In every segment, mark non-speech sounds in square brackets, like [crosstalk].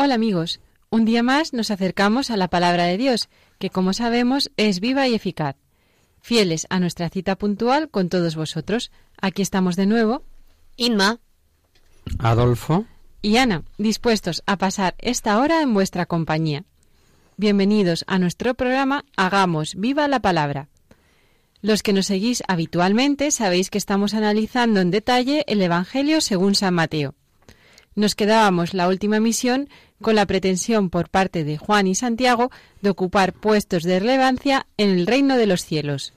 Hola amigos, un día más nos acercamos a la palabra de Dios, que como sabemos es viva y eficaz. Fieles a nuestra cita puntual con todos vosotros, aquí estamos de nuevo, Inma, Adolfo, y Ana, dispuestos a pasar esta hora en vuestra compañía. Bienvenidos a nuestro programa Hagamos viva la palabra. Los que nos seguís habitualmente sabéis que estamos analizando en detalle el Evangelio según San Mateo. Nos quedábamos la última misión con la pretensión por parte de Juan y Santiago de ocupar puestos de relevancia en el reino de los cielos.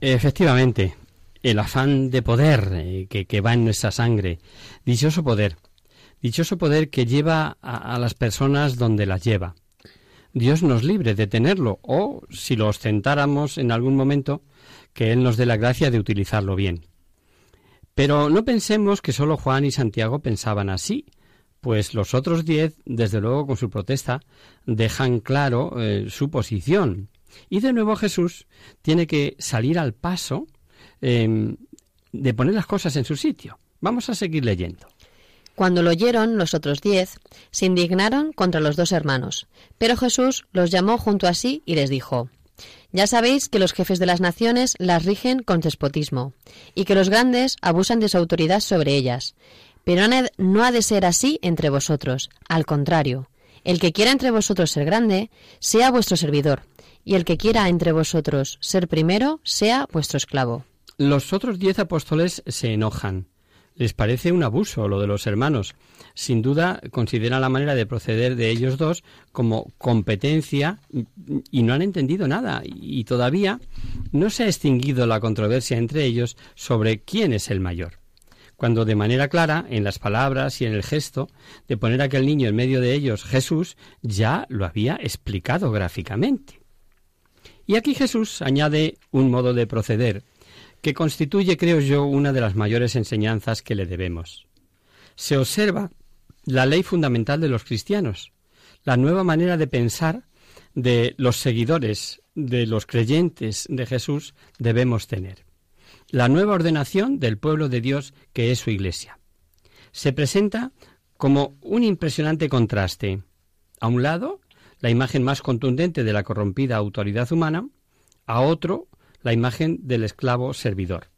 efectivamente, el afán de poder eh, que, va en nuestra sangre, dichoso poder, dichoso poder que lleva a, a las personas donde las lleva. Dios nos libre de tenerlo, o si lo ostentáramos en algún momento, que Él nos dé la gracia de utilizarlo bien. Pero no pensemos que solo Juan y Santiago pensaban así, pues los otros diez, desde luego con su protesta, dejan claro eh, su posición. Y de nuevo Jesús tiene que salir al paso eh, de poner las cosas en su sitio. Vamos a seguir leyendo. cuando lo oyeron los otros diez, se indignaron contra los dos hermanos. Pero Jesús los llamó junto a sí y les dijo, Ya sabéis que los jefes de las naciones las rigen con despotismo, y que los grandes abusan de su autoridad sobre ellas. Pero no ha- de ser así entre vosotros, al contrario. El que quiera entre vosotros ser grande, sea vuestro servidor, y el que quiera entre vosotros ser primero, sea vuestro esclavo. Los otros diez apóstoles se enojan. Les parece un abuso lo de los hermanos. Sin duda consideran la manera de proceder de ellos dos como competencia y no han entendido nada. Y todavía no se ha extinguido la controversia entre ellos sobre quién es el mayor. Cuando de manera clara, en las palabras y en el gesto, de poner a aquel niño en medio de ellos, Jesús ya lo había explicado gráficamente. Y aquí Jesús añade un modo de proceder que constituye, creo yo, una de las mayores enseñanzas que le debemos. Se observa la ley fundamental de los cristianos, la nueva manera de pensar de los seguidores, de los creyentes de Jesús debemos tener. La nueva ordenación del pueblo de Dios que es su Iglesia. Se presenta como un impresionante contraste. A un lado, la imagen más contundente de la corrompida autoridad humana, a otro, la imagen del esclavo servidor.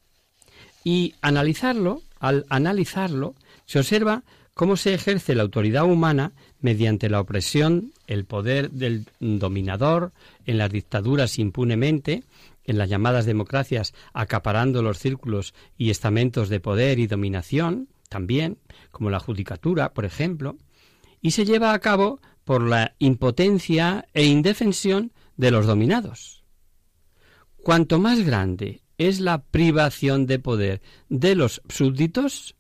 Y analizarlo, al analizarlo, se observa cómo se ejerce la autoridad humana mediante la opresión, el poder del dominador, en las dictaduras impunemente, en las llamadas democracias acaparando los círculos y estamentos de poder y dominación, también, como la judicatura, por ejemplo, y se lleva a cabo por la impotencia e indefensión de los dominados. Cuanto más grande es la privación de poder de los súbditos,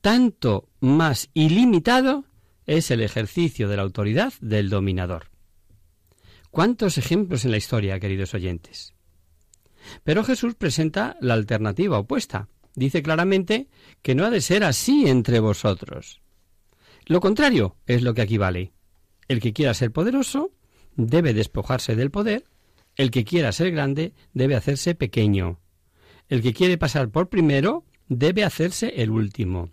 tanto más ilimitado es el ejercicio de la autoridad del dominador. ¿Cuántos ejemplos en la historia, queridos oyentes? Pero Jesús presenta la alternativa opuesta. Dice claramente que no ha de ser así entre vosotros. Lo contrario es lo que aquí vale. El que quiera ser poderoso debe despojarse del poder, el que quiera ser grande debe hacerse pequeño. El que quiere pasar por primero debe hacerse el último.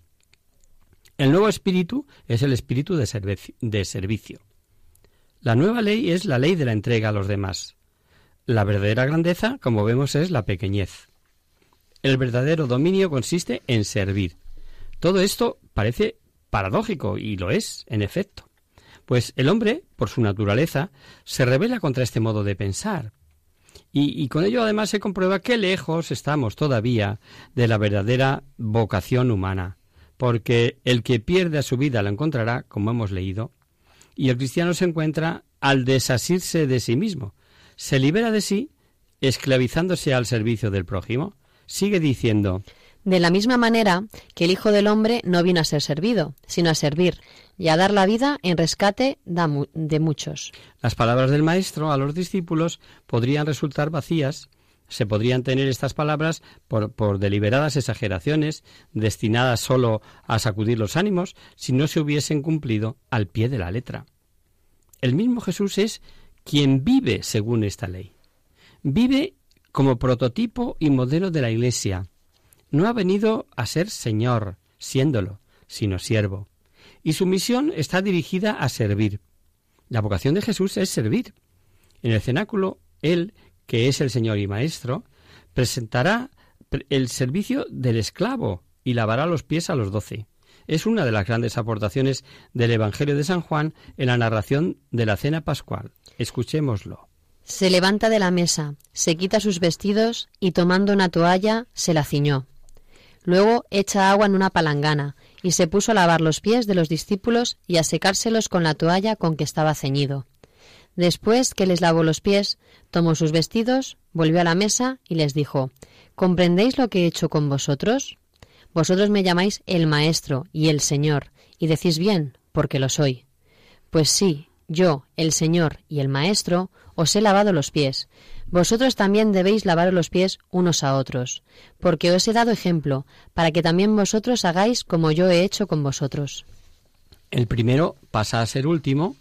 El nuevo espíritu es el espíritu de, servi- de servicio. La nueva ley es la ley de la entrega a los demás. La verdadera grandeza, como vemos, es la pequeñez. El verdadero dominio consiste en servir. Todo esto parece paradójico, y lo es, en efecto. Pues el hombre, por su naturaleza, se revela contra este modo de pensar. Y, con ello además se comprueba que lejos estamos todavía de la verdadera vocación humana, porque el que pierde a su vida la encontrará, como hemos leído, y el cristiano se encuentra al desasirse de sí mismo, se libera de sí, esclavizándose al servicio del prójimo. Sigue diciendo, de la misma manera que el Hijo del Hombre no vino a ser servido, sino a servir y a dar la vida en rescate de muchos. Las palabras del Maestro a los discípulos podrían resultar vacías, se podrían tener estas palabras por, por, deliberadas exageraciones destinadas sólo a sacudir los ánimos si no se hubiesen cumplido al pie de la letra. El mismo Jesús es quien vive según esta ley. Vive como prototipo y modelo de la Iglesia, no ha venido a ser Señor, siéndolo, sino siervo. Y su misión está dirigida a servir. La vocación de Jesús es servir. En el cenáculo, Él, que es el Señor y Maestro, presentará el servicio del esclavo y lavará los pies a los doce. Es una de las grandes aportaciones del Evangelio de San Juan en la narración de la cena pascual. Escuchémoslo. Se levanta de la mesa, se quita sus vestidos y tomando una toalla se la ciñó. Luego echa agua en una palangana, y se puso a lavar los pies de los discípulos y a secárselos con la toalla con que estaba ceñido. Después que les lavó los pies, tomó sus vestidos, volvió a la mesa y les dijo ¿Comprendéis lo que he hecho con vosotros? Vosotros me llamáis el Maestro y el Señor, y decís bien, porque lo soy. Pues sí, yo, el Señor y el Maestro, os he lavado los pies, vosotros también debéis lavar los pies unos a otros, porque os he dado ejemplo, para que también vosotros hagáis como yo he hecho con vosotros. El primero pasa a ser último,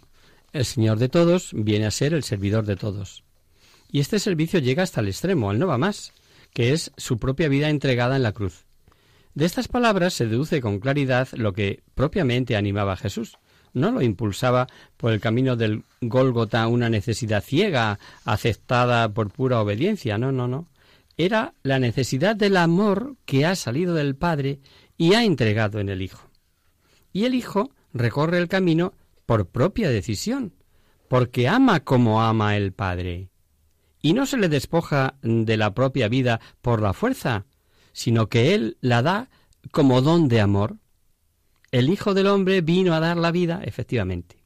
el Señor de todos viene a ser el servidor de todos. Y este servicio llega hasta el extremo, al no va más, que es su propia vida entregada en la cruz. De estas palabras se deduce con claridad lo que propiamente animaba Jesús, no lo impulsaba por el camino del Gólgota una necesidad ciega, aceptada por pura obediencia. No, no, no. Era la necesidad del amor que ha salido del Padre y ha entregado en el Hijo. Y el Hijo recorre el camino por propia decisión, porque ama como ama el Padre. Y no se le despoja de la propia vida por la fuerza, sino que Él la da como don de amor. El Hijo del Hombre vino a dar la vida, efectivamente.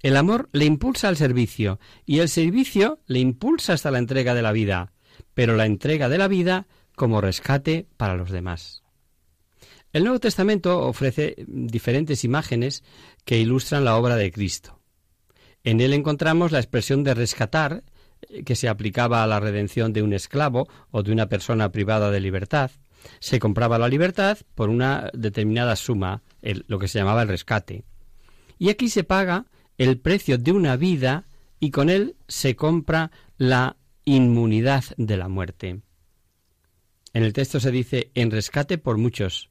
El amor le impulsa al servicio y el servicio le impulsa hasta la entrega de la vida, pero la entrega de la vida como rescate para los demás. El Nuevo Testamento ofrece diferentes imágenes que ilustran la obra de Cristo. En él encontramos la expresión de rescatar, eh, que se aplicaba a la redención de un esclavo o de una persona privada de libertad. Se compraba la libertad por una determinada suma lo que se llamaba el rescate. Y aquí se paga el precio de una vida y con él se compra la inmunidad de la muerte. En el texto se dice en rescate por muchos.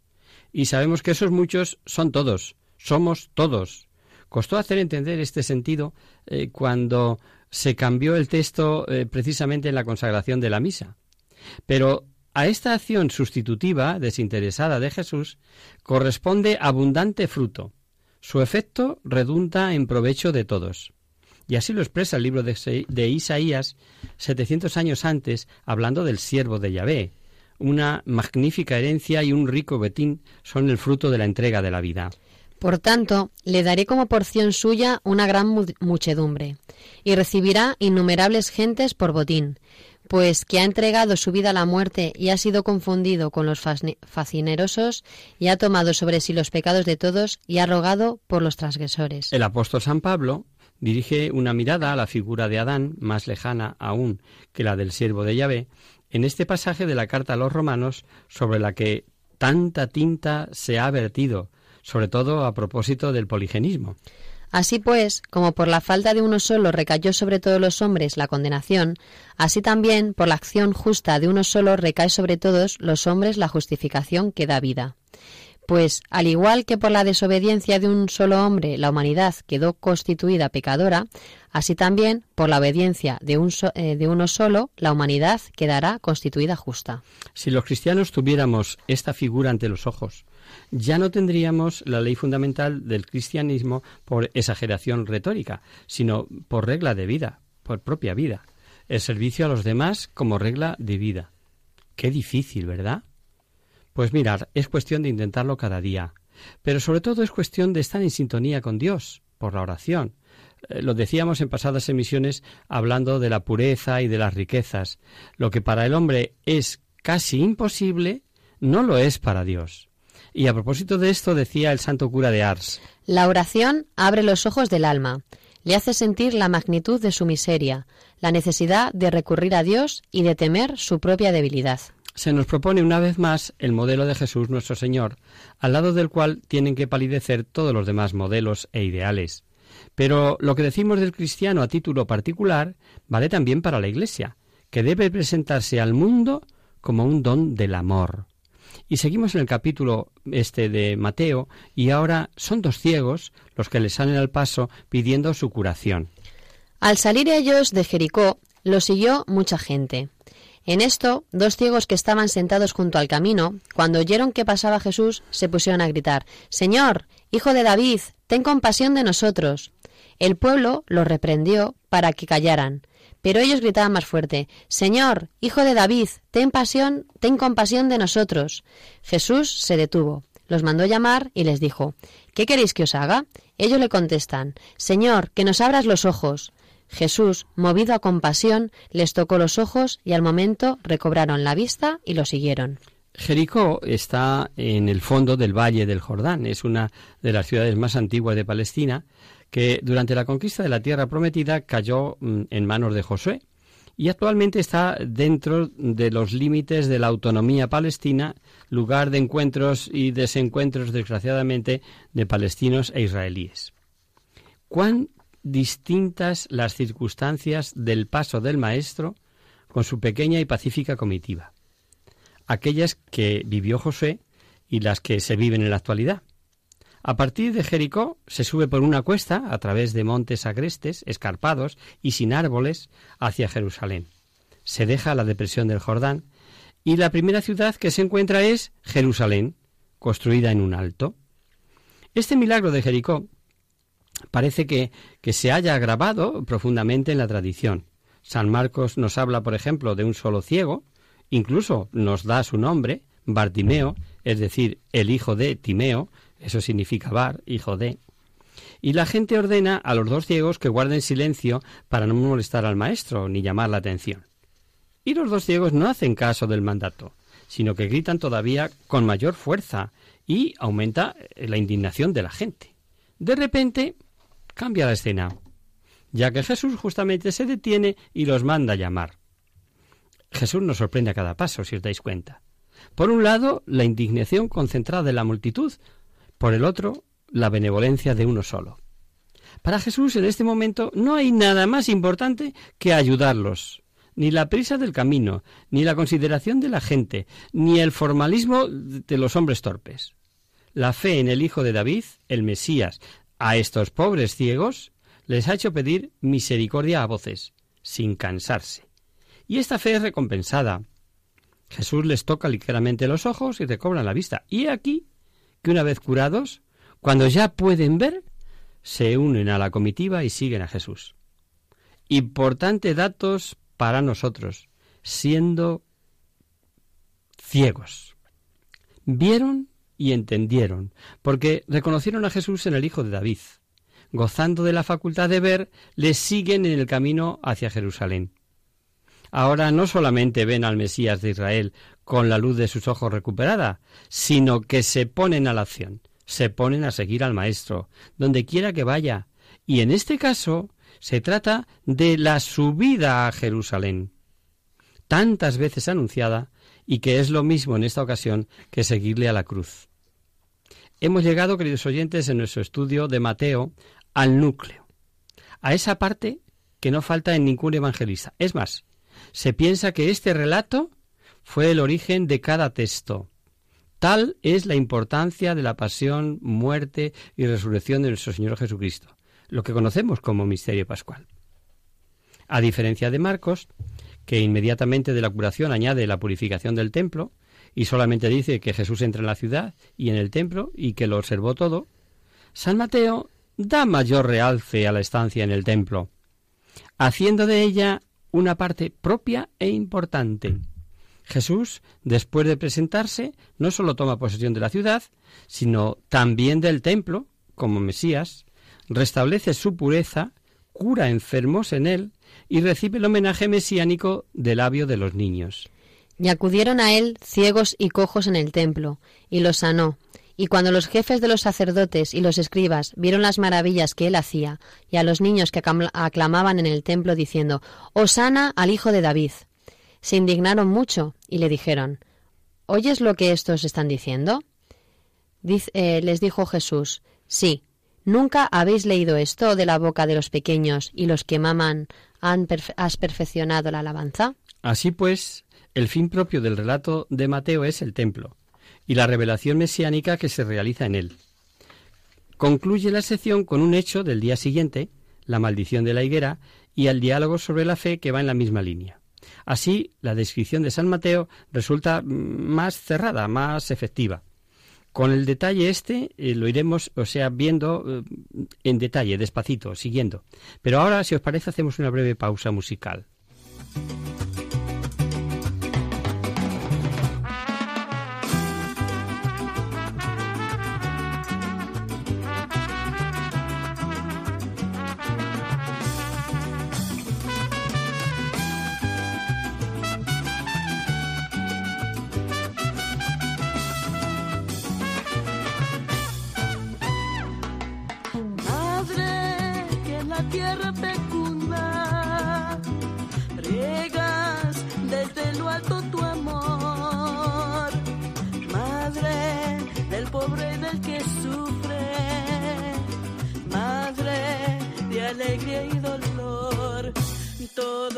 Y sabemos que esos muchos son todos, somos todos. Costó hacer entender este sentido eh, cuando se cambió el texto eh, precisamente en la consagración de la misa. Pero a esta acción sustitutiva, desinteresada de Jesús, corresponde abundante fruto. Su efecto redunda en provecho de todos. Y así lo expresa el libro de, Isaías 700 años antes, hablando del siervo de Yahvé. Una magnífica herencia y un rico betín son el fruto de la entrega de la vida. Por tanto, le daré como porción suya una gran muchedumbre, y recibirá innumerables gentes por botín, pues que ha entregado su vida a la muerte y ha sido confundido con los facinerosos y ha tomado sobre sí los pecados de todos y ha rogado por los transgresores. El apóstol San Pablo dirige una mirada a la figura de Adán, más lejana aún que la del siervo de Yahvé, en este pasaje de la carta a los romanos sobre la que tanta tinta se ha vertido, sobre todo a propósito del poligenismo. Así pues, como por la falta de uno solo recayó sobre todos los hombres la condenación, así también por la acción justa de uno solo recae sobre todos los hombres la justificación que da vida. Pues, al igual que por la desobediencia de un solo hombre la humanidad quedó constituida pecadora, así también por la obediencia de, eh, de uno solo la humanidad quedará constituida justa. Si los cristianos tuviéramos esta figura ante los ojos, ya no tendríamos la ley fundamental del cristianismo por exageración retórica, sino por regla de vida, por propia vida, el servicio a los demás como regla de vida. Qué difícil, ¿verdad? Pues mirar, es cuestión de intentarlo cada día, pero sobre todo es cuestión de estar en sintonía con Dios, por la oración. Eh, Lo decíamos en pasadas emisiones hablando de la pureza y de las riquezas. Lo que para el hombre es casi imposible, no lo es para Dios. Y a propósito de esto decía el santo cura de Ars, La oración abre los ojos del alma, le hace sentir la magnitud de su miseria, la necesidad de recurrir a Dios y de temer su propia debilidad. se nos propone una vez más el modelo de Jesús nuestro Señor, al lado del cual tienen que palidecer todos los demás modelos e ideales. Pero lo que decimos del cristiano a título particular vale también para la Iglesia, que debe presentarse al mundo como un don del amor. Y seguimos en el capítulo este de Mateo, y ahora son dos ciegos los que le salen al paso pidiendo su curación. Al salir ellos de Jericó, lo siguió mucha gente. En esto, dos ciegos que estaban sentados junto al camino, cuando oyeron que pasaba Jesús, se pusieron a gritar Señor, hijo de David, ten compasión de nosotros. El pueblo los reprendió para que callaran, pero ellos gritaban más fuerte Señor, hijo de David, ten pasión, ten compasión de nosotros. Jesús se detuvo, los mandó llamar y les dijo ¿Qué queréis que os haga? Ellos le contestan Señor, que nos abras los ojos. Jesús, movido a compasión, les tocó los ojos y al momento recobraron la vista y lo siguieron. Jericó está en el fondo del Valle del Jordán. Es una de las ciudades más antiguas de Palestina que durante la conquista de la tierra prometida cayó mm, en manos de Josué y actualmente está dentro de los límites de la autonomía palestina, lugar de encuentros y desencuentros, desgraciadamente, de palestinos e israelíes. ¿Cuán distintas las circunstancias del paso del Maestro con su pequeña y pacífica comitiva? aquellas que vivió José y las que se viven en la actualidad. A partir de Jericó se sube por una cuesta a través de montes agrestes, escarpados y sin árboles hacia Jerusalén. Se deja la depresión del Jordán y la primera ciudad que se encuentra es Jerusalén, construida en un alto. Este milagro de Jericó parece que, que se haya grabado profundamente en la tradición. San Marcos nos habla, por ejemplo, de un solo ciego, Incluso nos da su nombre, Bartimeo, es decir, el hijo de Timeo, eso significa Bar, hijo de. Y la gente ordena a los dos ciegos que guarden silencio para no molestar al maestro ni llamar la atención. Y los dos ciegos no hacen caso del mandato, sino que gritan todavía con mayor fuerza y aumenta la indignación de la gente. De repente cambia la escena, ya que Jesús justamente se detiene y los manda a llamar. Jesús nos sorprende a cada paso, si os dais cuenta. Por un lado, la indignación concentrada de la multitud, por el otro, la benevolencia de uno solo. Para Jesús en este momento no hay nada más importante que ayudarlos. Ni la prisa del camino, ni la consideración de la gente, ni el formalismo de los hombres torpes. La fe en el Hijo de David, el Mesías, a estos pobres ciegos, les ha hecho pedir misericordia a voces, sin cansarse. Y esta fe es recompensada. Jesús les toca ligeramente los ojos y recobran la vista. Y aquí que una vez curados, cuando ya pueden ver, se unen a la comitiva y siguen a Jesús. Importante datos para nosotros, siendo ciegos. Vieron y entendieron, porque reconocieron a Jesús en el Hijo de David. Gozando de la facultad de ver, les siguen en el camino hacia Jerusalén. Ahora no solamente ven al Mesías de Israel con la luz de sus ojos recuperada, sino que se ponen a la acción, se ponen a seguir al Maestro, donde quiera que vaya. Y en este caso se trata de la subida a Jerusalén, tantas veces anunciada, y que es lo mismo en esta ocasión que seguirle a la cruz. Hemos llegado, queridos oyentes, en nuestro estudio de Mateo, al núcleo, a esa parte que no falta en ningún evangelista. Es más, se piensa que este relato fue el origen de cada texto, Tal es la importancia de la pasión, muerte y resurrección de nuestro Señor Jesucristo, lo que conocemos como misterio pascual. A diferencia de Marcos, que inmediatamente de la curación añade la purificación del templo y solamente dice que Jesús entra en la ciudad y en el templo y que lo observó todo, San Mateo da mayor realce a la estancia en el templo, haciendo de ella una parte propia e importante. Jesús, después de presentarse, no sólo toma posesión de la ciudad, sino también del templo, como Mesías, restablece su pureza, cura enfermos en él y recibe el homenaje mesiánico del labio de los niños. Y acudieron a él ciegos y cojos en el templo, y los sanó. Y cuando los jefes de los sacerdotes y los escribas vieron las maravillas que él hacía, y a los niños que aclamaban en el templo diciendo, Osana al hijo de David, se indignaron mucho y le dijeron, ¿Oyes lo que estos están diciendo? Eh, les dijo Jesús, Sí, ¿nunca habéis leído esto de la boca de los pequeños y los que maman has perfeccionado la alabanza? Así pues, el fin propio del relato de Mateo es el templo y la revelación mesiánica que se realiza en él. Concluye la sección con un hecho del día siguiente, la maldición de la higuera, y el diálogo sobre la fe que va en la misma línea. Así, la descripción de San Mateo resulta más cerrada, más efectiva. Con el detalle este eh, lo iremos, o sea, viendo eh, en detalle, despacito, siguiendo. Pero ahora, si os parece, hacemos una breve pausa musical. Y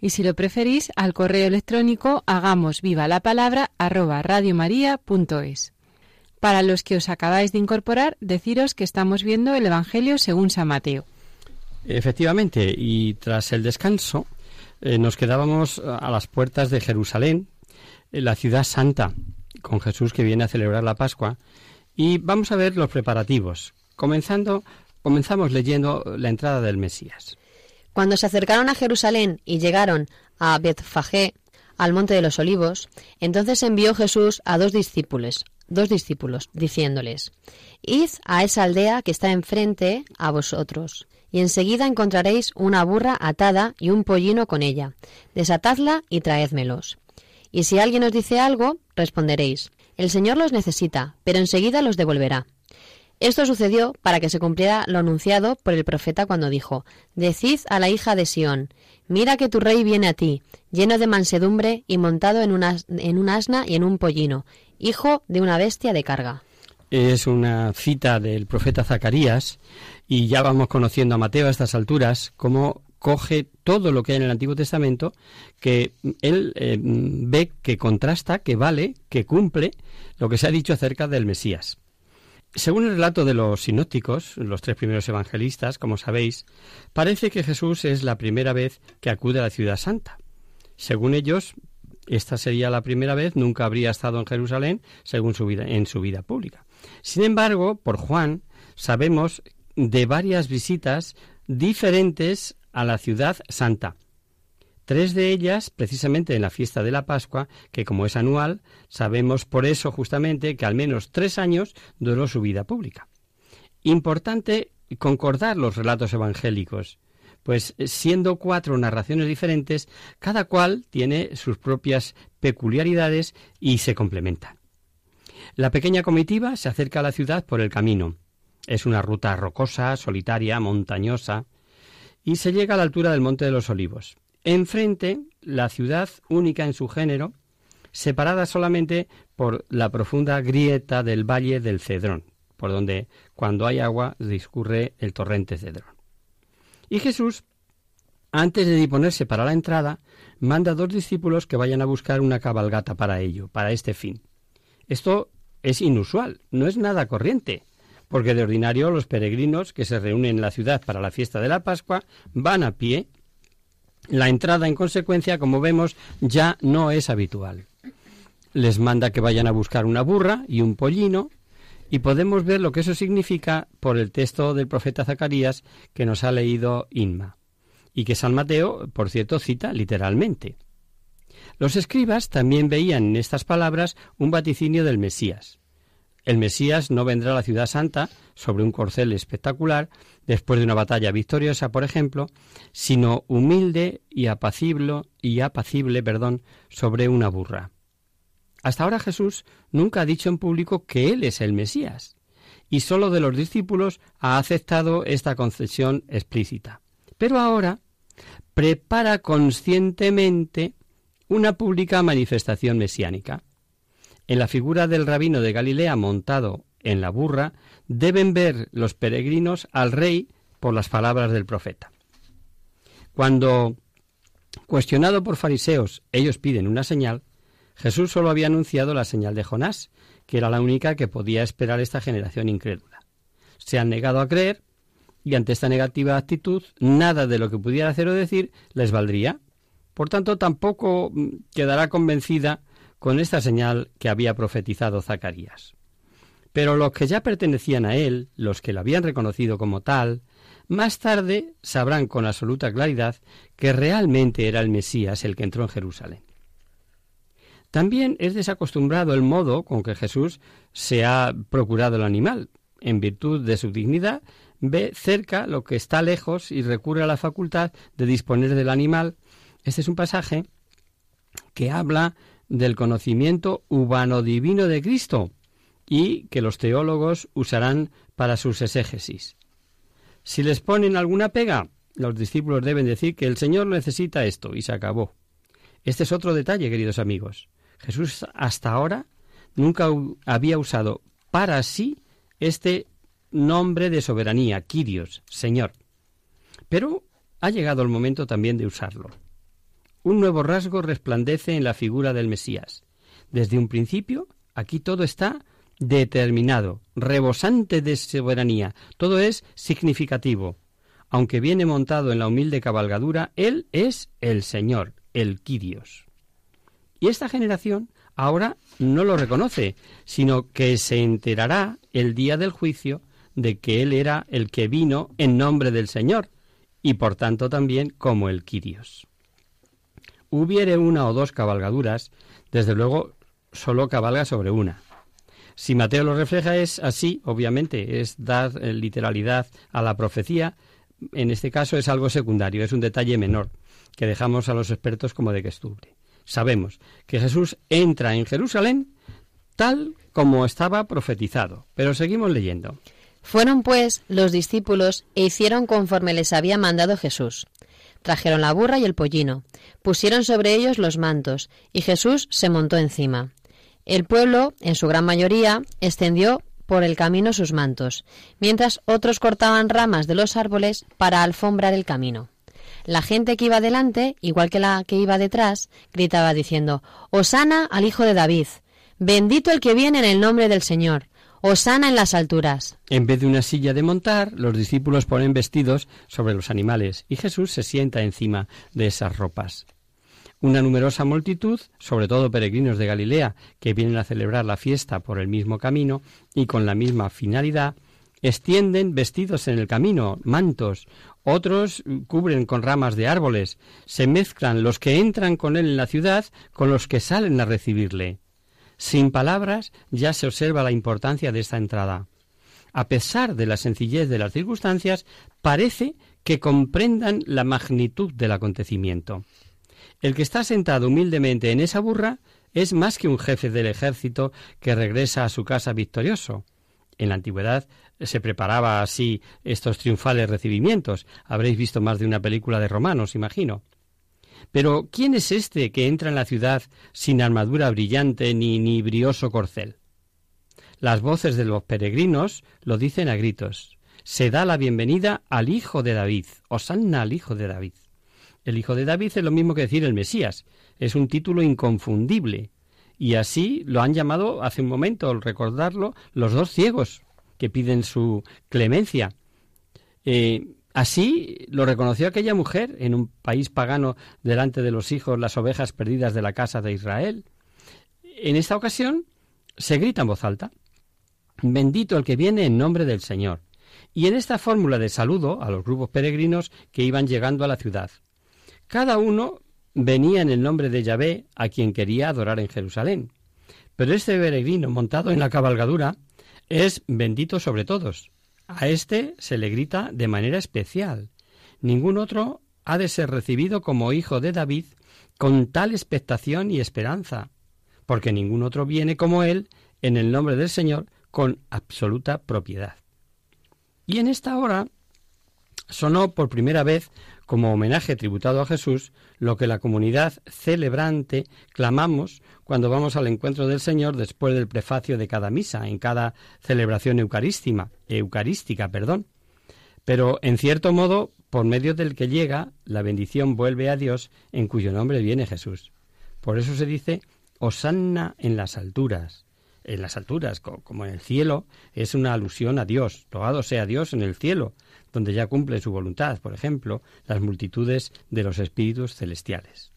Y si lo preferís, al correo electrónico hagamos viva la palabra arroba radiomaria.es. Para los que os acabáis de incorporar, deciros que estamos viendo el Evangelio según San Mateo. Efectivamente, y tras el descanso, eh, nos quedábamos a las puertas de Jerusalén, en la ciudad santa, con Jesús que viene a celebrar la Pascua, y vamos a ver los preparativos, comenzando, comenzamos leyendo la entrada del Mesías. Cuando se acercaron a Jerusalén y llegaron a Betfagé, al monte de los olivos, entonces envió Jesús a dos discípulos, dos discípulos, diciéndoles, Id a esa aldea que está enfrente a vosotros, y enseguida encontraréis una burra atada y un pollino con ella. Desatadla y traédmelos. Y si alguien os dice algo, responderéis, El Señor los necesita, pero enseguida los devolverá. Esto sucedió para que se cumpliera lo anunciado por el profeta cuando dijo, Decid a la hija de Sión, mira que tu rey viene a ti, lleno de mansedumbre y montado en, una, en un asna y en un pollino, hijo de una bestia de carga. Es una cita del profeta Zacarías y ya vamos conociendo a Mateo a estas alturas cómo coge todo lo que hay en el Antiguo Testamento que él eh, ve que contrasta, que vale, que cumple lo que se ha dicho acerca del Mesías. Según el relato de los sinópticos, los tres primeros evangelistas, como sabéis, parece que Jesús es la primera vez que acude a la ciudad santa. Según ellos, esta sería la primera vez, nunca habría estado en Jerusalén según su vida, en su vida pública. Sin embargo, por Juan, sabemos de varias visitas diferentes a la ciudad santa. Tres de ellas precisamente en la fiesta de la Pascua, que como es anual, sabemos por eso justamente que al menos tres años duró su vida pública. Importante concordar los relatos evangélicos, pues siendo cuatro narraciones diferentes, cada cual tiene sus propias peculiaridades y se complementan. La pequeña comitiva se acerca a la ciudad por el camino. Es una ruta rocosa, solitaria, montañosa, y se llega a la altura del Monte de los Olivos. Enfrente, la ciudad única en su género, separada solamente por la profunda grieta del valle del Cedrón, por donde cuando hay agua discurre el torrente Cedrón. Y Jesús, antes de disponerse para la entrada, manda a dos discípulos que vayan a buscar una cabalgata para ello, para este fin. Esto es inusual, no es nada corriente, porque de ordinario los peregrinos que se reúnen en la ciudad para la fiesta de la Pascua van a pie la entrada, en consecuencia, como vemos, ya no es habitual. Les manda que vayan a buscar una burra y un pollino, y podemos ver lo que eso significa por el texto del profeta Zacarías que nos ha leído Inma, y que San Mateo, por cierto, cita literalmente. Los escribas también veían en estas palabras un vaticinio del Mesías. El Mesías no vendrá a la ciudad santa sobre un corcel espectacular, después de una batalla victoriosa, por ejemplo, sino humilde y apacible, y apacible, perdón, sobre una burra. Hasta ahora Jesús nunca ha dicho en público que él es el Mesías, y sólo de los discípulos ha aceptado esta concesión explícita. Pero ahora prepara conscientemente una pública manifestación mesiánica. En la figura del rabino de Galilea montado en la burra, deben ver los peregrinos al rey por las palabras del profeta. Cuando, cuestionado por fariseos, ellos piden una señal, Jesús solo había anunciado la señal de Jonás, que era la única que podía esperar esta generación incrédula. Se han negado a creer y ante esta negativa actitud, nada de lo que pudiera hacer o decir les valdría. Por tanto, tampoco mm, quedará convencida con esta señal que había profetizado Zacarías. Pero los que ya pertenecían a él, los que lo habían reconocido como tal, más tarde sabrán con absoluta claridad que realmente era el Mesías el que entró en Jerusalén. También es desacostumbrado el modo con que Jesús se ha procurado el animal. En virtud de su dignidad, ve cerca lo que está lejos y recurre a la facultad de disponer del animal. Este es un pasaje que habla del conocimiento humano-divino de Cristo y que los teólogos usarán para sus exégesis. Si les ponen alguna pega, los discípulos deben decir que el Señor necesita esto y se acabó. Este es otro detalle, queridos amigos. Jesús hasta ahora nunca había usado para sí este nombre de soberanía, Kyrios, Señor. Pero ha llegado el momento también de usarlo. Un nuevo rasgo resplandece en la figura del Mesías. Desde un principio, aquí todo está determinado, rebosante de soberanía, todo es significativo. Aunque viene montado en la humilde cabalgadura, Él es el Señor, el Kyrios. Y esta generación ahora no lo reconoce, sino que se enterará el día del juicio de que Él era el que vino en nombre del Señor, y por tanto también como el Quirios. Hubiere una o dos cabalgaduras, desde luego solo cabalga sobre una. Si Mateo lo refleja es así, obviamente, es dar eh, literalidad a la profecía, en este caso es algo secundario, es un detalle menor, que dejamos a los expertos como de estuve. Sabemos que Jesús entra en Jerusalén tal como estaba profetizado, pero seguimos leyendo. Fueron pues los discípulos e hicieron conforme les había mandado Jesús. Trajeron la burra y el pollino, pusieron sobre ellos los mantos, y Jesús se montó encima. El pueblo, en su gran mayoría, extendió por el camino sus mantos, mientras otros cortaban ramas de los árboles para alfombrar el camino. La gente que iba delante, igual que la que iba detrás, gritaba diciendo, Osana al Hijo de David, bendito el que viene en el nombre del Señor, Osana en las alturas. En vez de una silla de montar, los discípulos ponen vestidos sobre los animales y Jesús se sienta encima de esas ropas. Una numerosa multitud, sobre todo peregrinos de Galilea, que vienen a celebrar la fiesta por el mismo camino y con la misma finalidad, extienden vestidos en el camino, mantos, otros cubren con ramas de árboles, se mezclan los que entran con él en la ciudad con los que salen a recibirle. Sin palabras ya se observa la importancia de esta entrada. A pesar de la sencillez de las circunstancias, parece que comprendan la magnitud del acontecimiento. El que está sentado humildemente en esa burra es más que un jefe del ejército que regresa a su casa victorioso. En la antigüedad se preparaba así estos triunfales recibimientos. Habréis visto más de una película de romanos, imagino. Pero ¿quién es este que entra en la ciudad sin armadura brillante ni, ni brioso corcel? Las voces de los peregrinos lo dicen a gritos. Se da la bienvenida al Hijo de David. Osanna al Hijo de David. El Hijo de David es lo mismo que decir el Mesías. Es un título inconfundible. Y así lo han llamado hace un momento, al recordarlo, los dos ciegos que piden su clemencia. Eh, Así lo reconoció aquella mujer en un país pagano delante de los hijos las ovejas perdidas de la casa de Israel. En esta ocasión se grita en voz alta, bendito el que viene en nombre del Señor. Y en esta fórmula de saludo a los grupos peregrinos que iban llegando a la ciudad. Cada uno venía en el nombre de Yahvé a quien quería adorar en Jerusalén. Pero este peregrino montado en la cabalgadura es bendito sobre todos, a este se le grita de manera especial. Ningún otro ha de ser recibido como hijo de David con tal expectación y esperanza, porque ningún otro viene como él en el nombre del Señor con absoluta propiedad. Y en esta hora sonó por primera vez como homenaje tributado a Jesús lo que la comunidad celebrante clamamos cuando vamos al encuentro del Señor después del prefacio de cada misa, en cada celebración eucarística, eucarística, perdón. Pero en cierto modo, por medio del que llega, la bendición vuelve a Dios en cuyo nombre viene Jesús. Por eso se dice Osanna en las alturas. En las alturas, como en el cielo, es una alusión a Dios. Loado sea Dios en el cielo, donde ya cumple su voluntad, por ejemplo, las multitudes de los espíritus celestiales.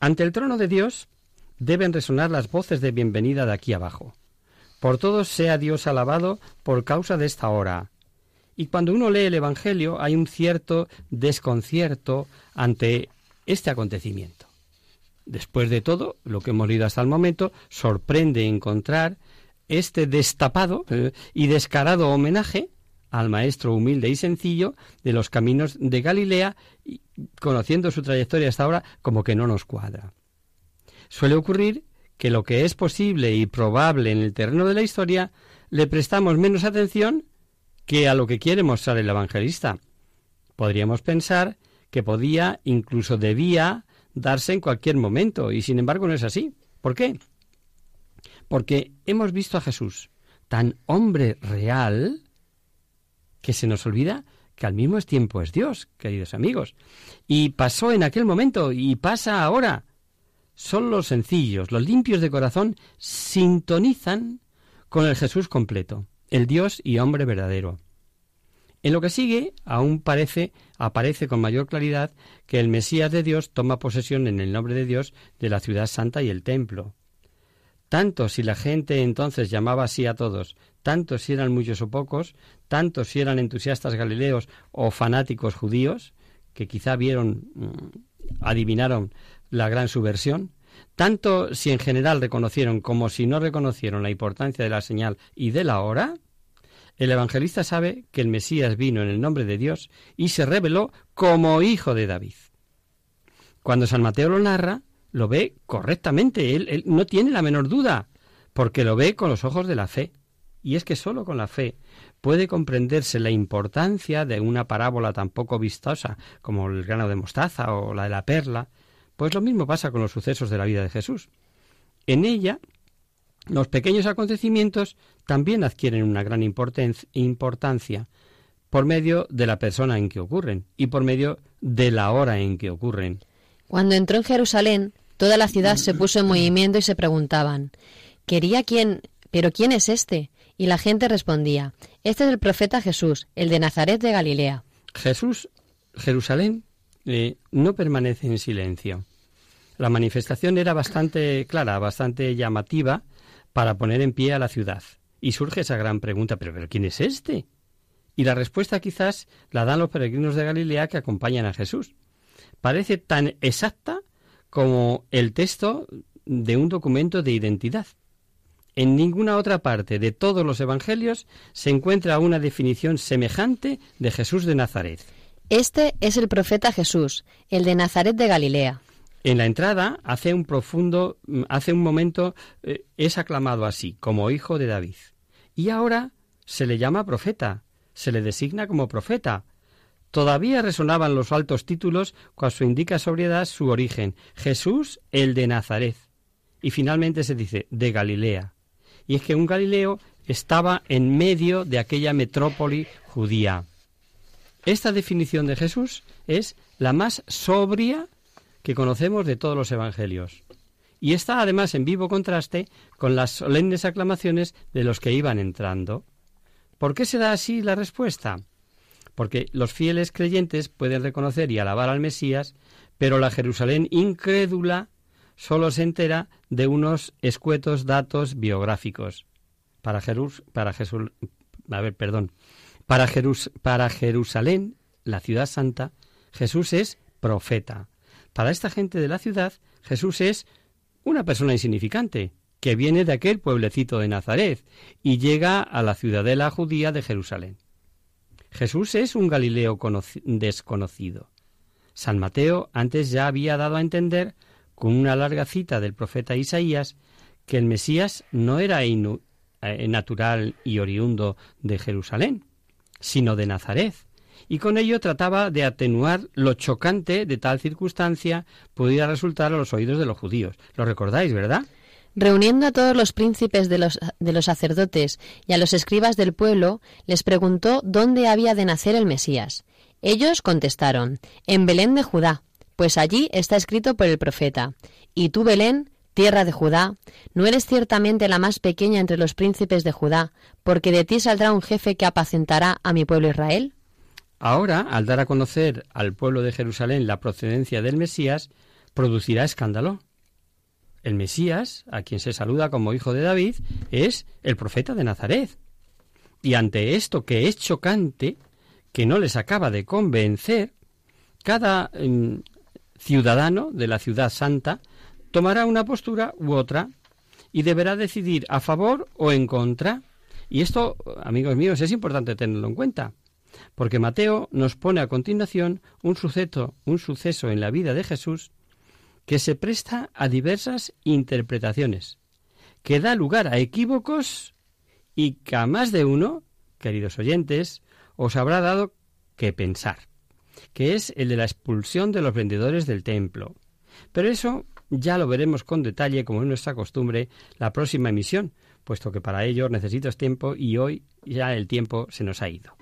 Ante el trono de Dios deben resonar las voces de bienvenida de aquí abajo. Por todos sea Dios alabado por causa de esta hora. Y cuando uno lee el Evangelio hay un cierto desconcierto ante este acontecimiento. Después de todo, lo que hemos leído hasta el momento, sorprende encontrar este destapado eh, y descarado homenaje al maestro humilde y sencillo de los caminos de Galilea, conociendo su trayectoria hasta ahora, como que no nos cuadra. Suele ocurrir que lo que es posible y probable en el terreno de la historia le prestamos menos atención que a lo que quiere mostrar el evangelista. Podríamos pensar que podía, incluso debía, darse en cualquier momento, y sin embargo no es así. ¿Por qué? Porque hemos visto a Jesús tan hombre real que se nos olvida que al mismo tiempo es Dios, queridos amigos. Y pasó en aquel momento y pasa ahora. Son los sencillos, los limpios de corazón, sintonizan con el Jesús completo, el Dios y hombre verdadero. En lo que sigue, aún parece, aparece con mayor claridad que el Mesías de Dios toma posesión en el nombre de Dios de la ciudad santa y el templo. Tanto si la gente entonces llamaba así a todos, tanto si eran muchos o pocos, tanto si eran entusiastas galileos o fanáticos judíos, que quizá vieron, mm, adivinaron la gran subversión, tanto si en general reconocieron como si no reconocieron la importancia de la señal y de la hora, el evangelista sabe que el Mesías vino en el nombre de Dios y se reveló como hijo de David. Cuando San Mateo lo narra, lo ve correctamente, él, él, no tiene la menor duda, porque lo ve con los ojos de la fe. Y es que sólo con la fe puede comprenderse la importancia de una parábola tan poco vistosa como el grano de mostaza o la de la perla, pues lo mismo pasa con los sucesos de la vida de Jesús. En ella, los pequeños acontecimientos también adquieren una gran importancia por medio de la persona en que ocurren y por medio de la hora en que ocurren. Cuando entró en Jerusalén, toda la ciudad se puso en movimiento y se preguntaban, ¿quería quién? ¿Pero quién es este? Y la gente respondía, este es el profeta Jesús, el de Nazaret de Galilea. Jesús, Jerusalén, eh, no permanece en silencio. La manifestación era bastante clara, bastante llamativa para poner en pie a la ciudad. Y surge esa gran pregunta, ¿pero, pero quién es este? Y la respuesta quizás la dan los peregrinos de Galilea que acompañan a Jesús. Parece tan exacta como el texto de un documento de identidad. En ninguna otra parte de todos los evangelios se encuentra una definición semejante de Jesús de Nazaret. Este es el profeta Jesús, el de Nazaret de Galilea. En la entrada hace un profundo, hace un momento eh, es aclamado así, como hijo de David. Y ahora se le llama profeta, se le designa como profeta. Todavía resonaban los altos títulos cuando indica sobriedad su origen, Jesús el de Nazaret. Y finalmente se dice de Galilea. Y es que un Galileo estaba en medio de aquella metrópoli judía. Esta definición de Jesús es la más sobria que conocemos de todos los evangelios. Y está además en vivo contraste con las solemnes aclamaciones de los que iban entrando. ¿Por qué se da así la respuesta? Porque los fieles creyentes pueden reconocer y alabar al Mesías, pero la Jerusalén incrédula solo se entera de unos escuetos datos biográficos. Para, Jerus, para Jesús, a ver, perdón, para, Jerus, para Jerusalén, la ciudad santa, Jesús es profeta. Para esta gente de la ciudad, Jesús es una persona insignificante, que viene de aquel pueblecito de Nazaret y llega a la ciudadela judía de Jerusalén. Jesús es un Galileo desconocido. San Mateo antes ya había dado a entender, con una larga cita del profeta Isaías, que el Mesías no era eh, natural y oriundo de Jerusalén, sino de Nazaret, y con ello trataba de atenuar lo chocante de tal circunstancia pudiera resultar a los oídos de los judíos. ¿Lo recordáis, verdad? Reuniendo a todos los príncipes de los, de los sacerdotes y a los escribas del pueblo, les preguntó dónde había de nacer el Mesías. Ellos contestaron, en Belén de Judá, pues allí está escrito por el profeta. Y tú, Belén, tierra de Judá, no eres ciertamente la más pequeña entre los príncipes de Judá, porque de ti saldrá un jefe que apacentará a mi pueblo Israel. Ahora, al dar a conocer al pueblo de Jerusalén la procedencia del Mesías, producirá escándalo. El Mesías, a quien se saluda como hijo de David, es el profeta de Nazaret. Y ante esto que es chocante, que no les acaba de convencer, cada mm, ciudadano de la ciudad santa tomará una postura u otra y deberá decidir a favor o en contra. Y esto, amigos míos, es importante tenerlo en cuenta, porque Mateo nos pone a continuación un suceso, un suceso en la vida de Jesús que se presta a diversas interpretaciones, que da lugar a equívocos y que a más de uno, queridos oyentes, os habrá dado que pensar, que es el de la expulsión de los vendedores del templo. Pero eso ya lo veremos con detalle, como es nuestra costumbre, la próxima emisión, puesto que para ello necesitas tiempo y hoy ya el tiempo se nos ha ido.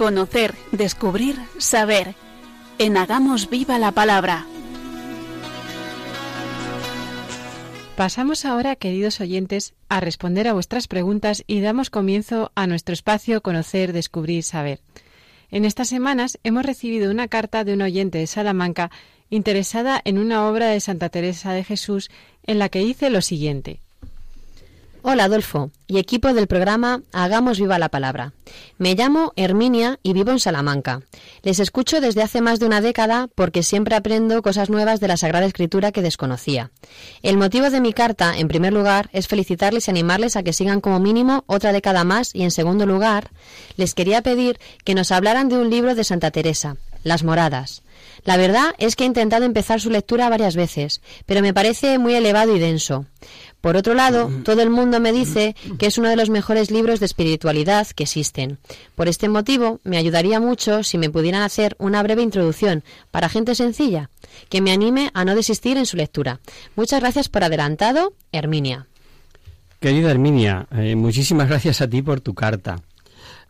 Conocer, descubrir, saber. En Hagamos Viva la Palabra. Pasamos ahora, queridos oyentes, a responder a vuestras preguntas y damos comienzo a nuestro espacio Conocer, Descubrir, Saber. En estas semanas hemos recibido una carta de un oyente de Salamanca interesada en una obra de Santa Teresa de Jesús en la que dice lo siguiente. Hola Adolfo y equipo del programa Hagamos viva la palabra. Me llamo Herminia y vivo en Salamanca. Les escucho desde hace más de una década porque siempre aprendo cosas nuevas de la Sagrada Escritura que desconocía. El motivo de mi carta, en primer lugar, es felicitarles y animarles a que sigan como mínimo otra década más y en segundo lugar, les quería pedir que nos hablaran de un libro de Santa Teresa, Las Moradas. La verdad es que he intentado empezar su lectura varias veces, pero me parece muy elevado y denso. Por otro lado, todo el mundo me dice que es uno de los mejores libros de espiritualidad que existen. Por este motivo, me ayudaría mucho si me pudieran hacer una breve introducción para gente sencilla, que me anime a no desistir en su lectura. Muchas gracias por adelantado, Herminia. Querida Herminia, eh, muchísimas gracias a ti por tu carta.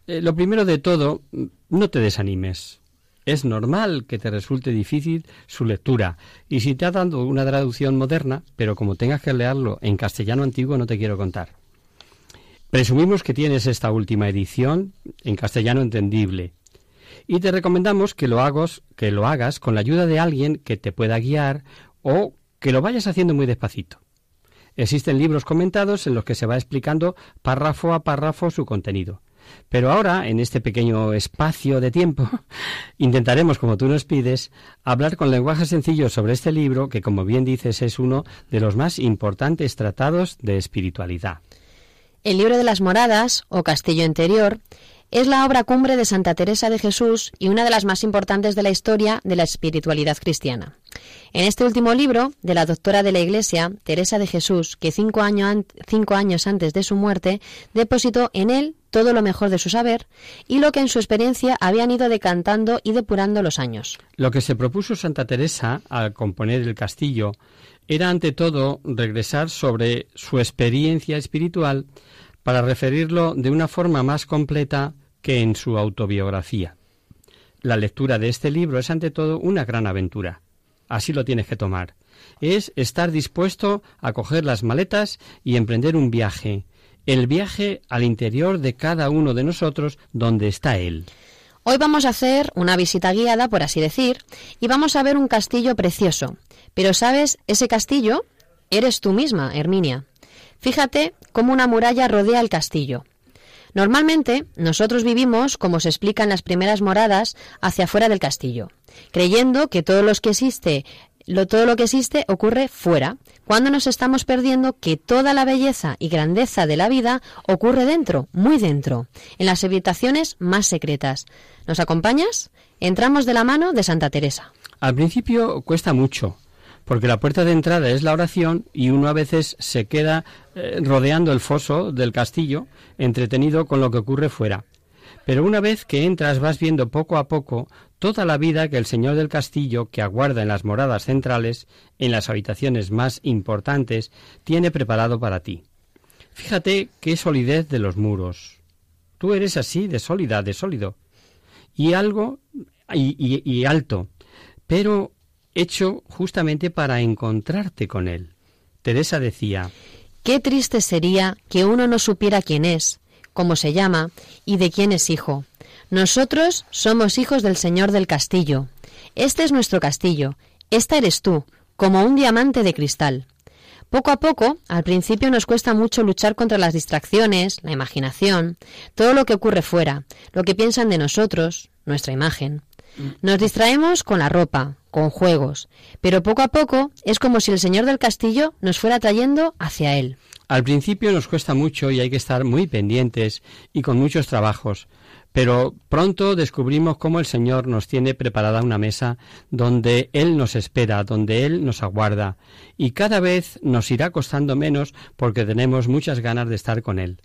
Eh, lo primero de todo, no te desanimes. Es normal que te resulte difícil su lectura. Y si te ha dado una traducción moderna, pero como tengas que leerlo en castellano antiguo, no te quiero contar. Presumimos que tienes esta última edición en castellano entendible. Y te recomendamos que lo, hagas, que lo hagas con la ayuda de alguien que te pueda guiar o que lo vayas haciendo muy despacito. Existen libros comentados en los que se va explicando párrafo a párrafo su contenido. Pero ahora, en este pequeño espacio de tiempo, [laughs] intentaremos, como tú nos pides, hablar con lenguaje sencillo sobre este libro que, como bien dices, es uno de los más importantes tratados de espiritualidad. El libro de las moradas, o Castillo Interior, es la obra cumbre de Santa Teresa de Jesús y una de las más importantes de la historia de la espiritualidad cristiana. En este último libro, de la doctora de la Iglesia, Teresa de Jesús, que cinco, cinco años antes de su muerte depositó en él todo lo mejor de su saber y lo que en su experiencia habían ido decantando y depurando los años. Lo que se propuso Santa Teresa al componer el castillo era ante todo regresar sobre su experiencia espiritual para referirlo de una forma más completa que en su autobiografía. La lectura de este libro es ante todo una gran aventura. Así lo tienes que tomar. Es estar dispuesto a coger las maletas y emprender un viaje, el viaje al interior de cada uno de nosotros donde está Él. Hoy vamos a hacer una visita guiada, por así decir, y vamos a ver un castillo precioso. Pero sabes, ese castillo eres tú misma, Herminia. Fíjate cómo una muralla rodea el castillo. Normalmente nosotros vivimos, como se explica en las primeras moradas, hacia afuera del castillo, creyendo que todo lo que existe lo, todo lo que existe ocurre fuera, cuando nos estamos perdiendo que toda la belleza y grandeza de la vida ocurre dentro, muy dentro, en las habitaciones más secretas. ¿Nos acompañas? Entramos de la mano de Santa Teresa. Al principio cuesta mucho, porque la puerta de entrada es la oración y uno a veces se queda eh, rodeando el foso del castillo, entretenido con lo que ocurre fuera. Pero una vez que entras vas viendo poco a poco toda la vida que el señor del castillo, que aguarda en las moradas centrales, en las habitaciones más importantes, tiene preparado para ti. Fíjate qué solidez de los muros. Tú eres así, de sólida, de sólido. Y algo, y, alto, pero hecho justamente para encontrarte con él. Teresa decía, Qué triste sería que uno no supiera quién es, cómo se llama y de quién es hijo. Nosotros somos hijos del Señor del castillo. Este es nuestro castillo. Esta eres tú, como un diamante de cristal. Poco a poco, al principio nos cuesta mucho luchar contra las distracciones, la imaginación, todo lo que ocurre fuera, lo que piensan de nosotros, nuestra imagen. Nos distraemos con la ropa, con juegos, pero poco a poco es como si el señor del castillo nos fuera trayendo hacia él. Al principio nos cuesta mucho y hay que estar muy pendientes y con muchos trabajos, pero pronto descubrimos cómo el Señor nos tiene preparada una mesa donde Él nos espera, donde Él nos aguarda, y cada vez nos irá costando menos porque tenemos muchas ganas de estar con Él.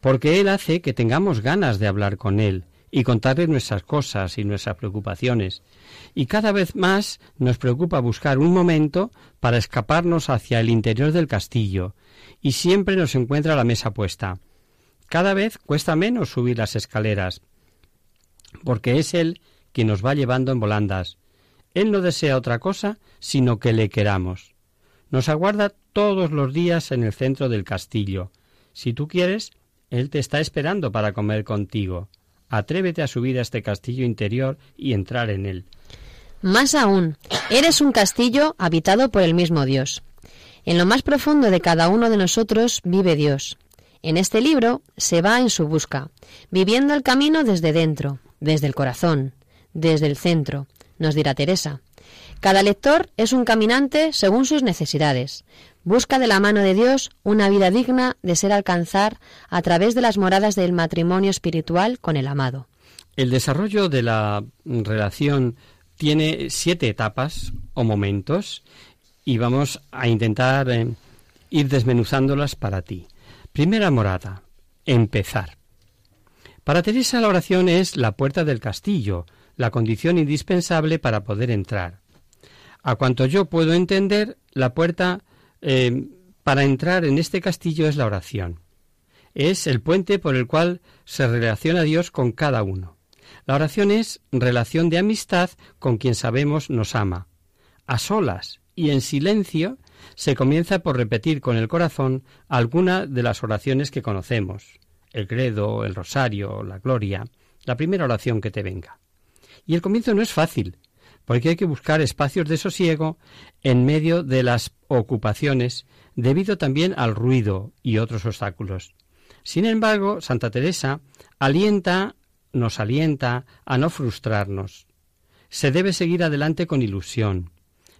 Porque Él hace que tengamos ganas de hablar con Él y contarle nuestras cosas y nuestras preocupaciones. Y cada vez más nos preocupa buscar un momento para escaparnos hacia el interior del castillo, y siempre nos encuentra la mesa puesta. Cada vez cuesta menos subir las escaleras, porque es Él quien nos va llevando en volandas. Él no desea otra cosa sino que le queramos. Nos aguarda todos los días en el centro del castillo. Si tú quieres, Él te está esperando para comer contigo. Atrévete a subir a este castillo interior y entrar en él. Más aún, eres un castillo habitado por el mismo Dios. En lo más profundo de cada uno de nosotros vive Dios. En este libro se va en su busca, viviendo el camino desde dentro, desde el corazón, desde el centro, nos dirá Teresa. Cada lector es un caminante según sus necesidades. Busca de la mano de Dios una vida digna de ser alcanzar a través de las moradas del matrimonio espiritual con el amado. El desarrollo de la relación tiene siete etapas o momentos y vamos a intentar eh, ir desmenuzándolas para ti. Primera morada, empezar. Para Teresa la oración es la puerta del castillo, la condición indispensable para poder entrar. A cuanto yo puedo entender, la puerta eh, para entrar en este castillo es la oración. Es el puente por el cual se relaciona Dios con cada uno. La oración es relación de amistad con quien sabemos nos ama. A solas y en silencio se comienza por repetir con el corazón alguna de las oraciones que conocemos. El credo, el rosario, la gloria, la primera oración que te venga. Y el comienzo no es fácil, porque hay que buscar espacios de sosiego en medio de las ocupaciones, debido también al ruido y otros obstáculos. Sin embargo, Santa Teresa alienta, nos alienta a no frustrarnos. Se debe seguir adelante con ilusión.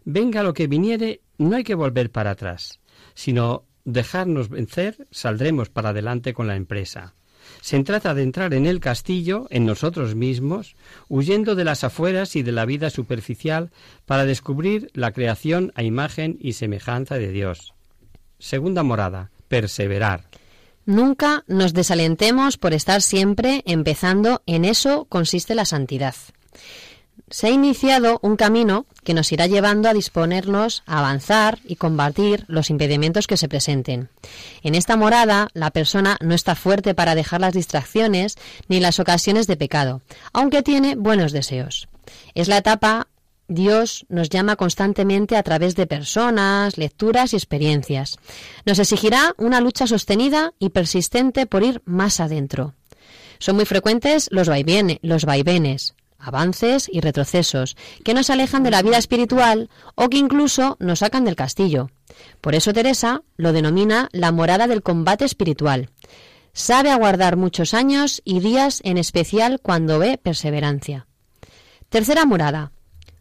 Venga lo que viniere, no hay que volver para atrás, sino dejarnos vencer, saldremos para adelante con la empresa. Se trata de entrar en el castillo, en nosotros mismos, huyendo de las afueras y de la vida superficial para descubrir la creación a imagen y semejanza de Dios. Segunda morada, perseverar. Nunca nos desalentemos por estar siempre empezando, en eso consiste la santidad. Se ha iniciado un camino que nos irá llevando a disponernos a avanzar y combatir los impedimentos que se presenten. En esta morada, la persona no está fuerte para dejar las distracciones ni las ocasiones de pecado, aunque tiene buenos deseos. Es la etapa Dios nos llama constantemente a través de personas, lecturas y experiencias. Nos exigirá una lucha sostenida y persistente por ir más adentro. Son muy frecuentes los, vaivenes, los vaivenes, avances y retrocesos, que nos alejan de la vida espiritual o que incluso nos sacan del castillo. Por eso Teresa lo denomina la morada del combate espiritual. Sabe aguardar muchos años y días, en especial cuando ve perseverancia. Tercera morada,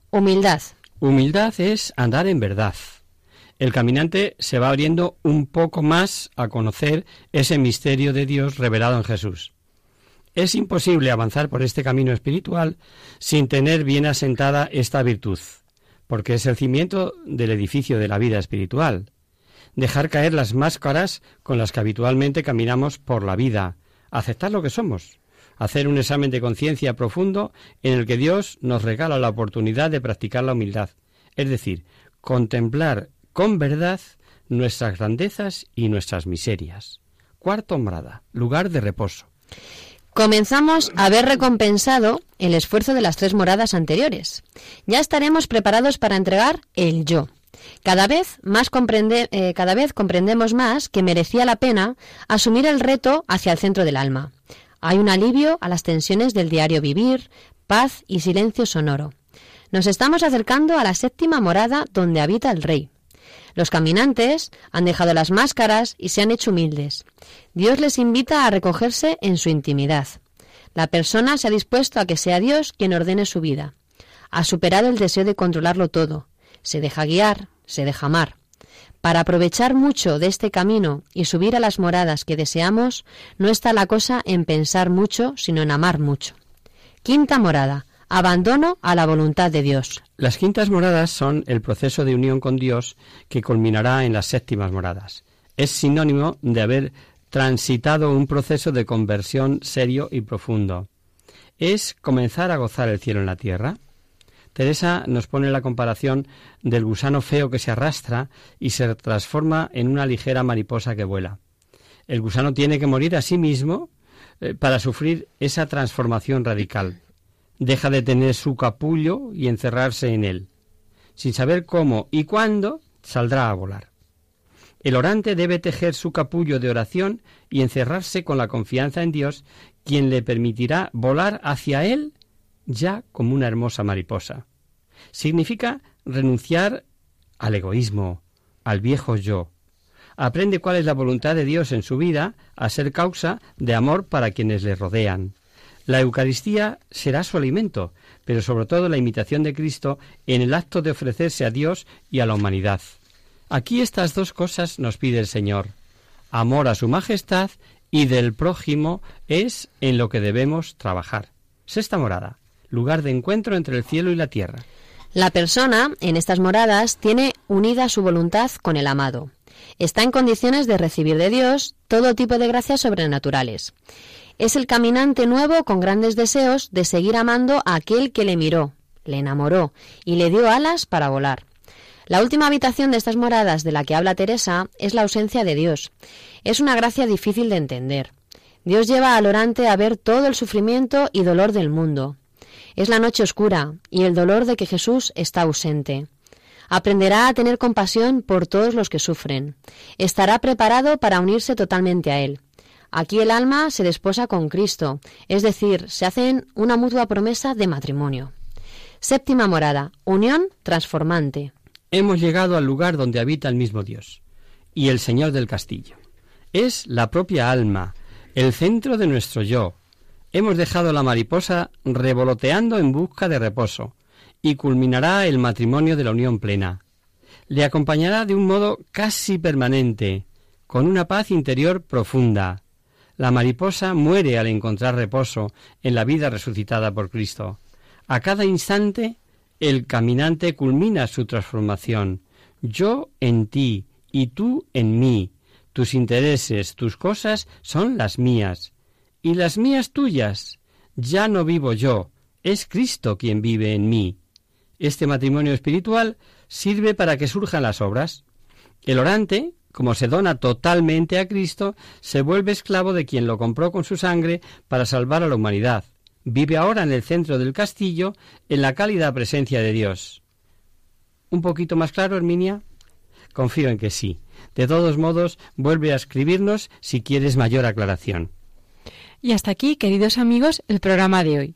humildad. Humildad es andar en verdad. El caminante se va abriendo un poco más a conocer ese misterio de Dios revelado en Jesús. Es imposible avanzar por este camino espiritual sin tener bien asentada esta virtud, porque es el cimiento del edificio de la vida espiritual. Dejar caer las máscaras con las que habitualmente caminamos por la vida, aceptar lo que somos, hacer un examen de conciencia profundo en el que Dios nos regala la oportunidad de practicar la humildad, es decir, contemplar con verdad nuestras grandezas y nuestras miserias. Cuarto morada, lugar de reposo. Comenzamos a ver recompensado el esfuerzo de las tres moradas anteriores. Ya estaremos preparados para entregar el yo. Cada vez, más comprende, eh, cada vez comprendemos más que merecía la pena asumir el reto hacia el centro del alma. Hay un alivio a las tensiones del diario vivir, paz y silencio sonoro. Nos estamos acercando a la séptima morada donde habita el rey. Los caminantes han dejado las máscaras y se han hecho humildes. Dios les invita a recogerse en su intimidad. La persona se ha dispuesto a que sea Dios quien ordene su vida. Ha superado el deseo de controlarlo todo. Se deja guiar, se deja amar. Para aprovechar mucho de este camino y subir a las moradas que deseamos, no está la cosa en pensar mucho, sino en amar mucho. Quinta morada. Abandono a la voluntad de Dios. Las quintas moradas son el proceso de unión con Dios que culminará en las séptimas moradas. Es sinónimo de haber transitado un proceso de conversión serio y profundo. Es comenzar a gozar el cielo en la tierra. Teresa nos pone la comparación del gusano feo que se arrastra y se transforma en una ligera mariposa que vuela. El gusano tiene que morir a sí mismo eh, para sufrir esa transformación radical. Deja de tener su capullo y encerrarse en él. Sin saber cómo y cuándo, saldrá a volar. El orante debe tejer su capullo de oración y encerrarse con la confianza en Dios, quien le permitirá volar hacia él ya como una hermosa mariposa. Significa renunciar al egoísmo, al viejo yo. Aprende cuál es la voluntad de Dios en su vida a ser causa de amor para quienes le rodean. La Eucaristía será su alimento, pero sobre todo la imitación de Cristo en el acto de ofrecerse a Dios y a la humanidad. Aquí estas dos cosas nos pide el Señor. Amor a su majestad y del prójimo es en lo que debemos trabajar. Sexta morada, lugar de encuentro entre el cielo y la tierra. La persona, en estas moradas, tiene unida su voluntad con el amado. Está en condiciones de recibir de Dios todo tipo de gracias sobrenaturales. Es el caminante nuevo con grandes deseos de seguir amando a aquel que le miró, le enamoró y le dio alas para volar. La última habitación de estas moradas de la que habla Teresa es la ausencia de Dios. Es una gracia difícil de entender. Dios lleva al orante a ver todo el sufrimiento y dolor del mundo. Es la noche oscura y el dolor de que Jesús está ausente. Aprenderá a tener compasión por todos los que sufren. Estará preparado para unirse totalmente a Él. Aquí el alma se desposa con Cristo, es decir, se hacen una mutua promesa de matrimonio. Séptima morada, unión transformante. Hemos llegado al lugar donde habita el mismo Dios y el Señor del castillo. Es la propia alma, el centro de nuestro yo. Hemos dejado la mariposa revoloteando en busca de reposo y culminará el matrimonio de la unión plena. Le acompañará de un modo casi permanente, con una paz interior profunda, la mariposa muere al encontrar reposo en la vida resucitada por Cristo. A cada instante el caminante culmina su transformación. Yo en ti y tú en mí. Tus intereses, tus cosas son las mías y las mías tuyas. Ya no vivo yo, es Cristo quien vive en mí. Este matrimonio espiritual sirve para que surjan las obras. El orante, como se dona totalmente a Cristo, se vuelve esclavo de quien lo compró con su sangre para salvar a la humanidad. Vive ahora en el centro del castillo, en la cálida presencia de Dios. ¿Un poquito más claro, Herminia? Confío en que sí. De todos modos, vuelve a escribirnos si quieres mayor aclaración. Y hasta aquí, queridos amigos, el programa de hoy.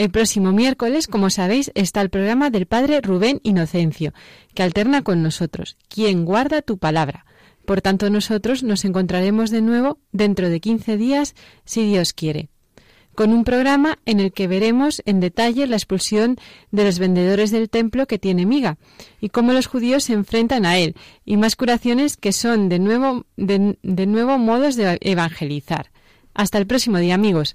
El próximo miércoles, como sabéis, está el programa del Padre Rubén Inocencio, que alterna con nosotros. ¿Quién guarda tu palabra? Por tanto, nosotros nos encontraremos de nuevo dentro de 15 días, si Dios quiere, con un programa en el que veremos en detalle la expulsión de los vendedores del templo que tiene miga y cómo los judíos se enfrentan a él, y más curaciones que son de nuevo, de, de nuevo modos de evangelizar. Hasta el próximo día, amigos.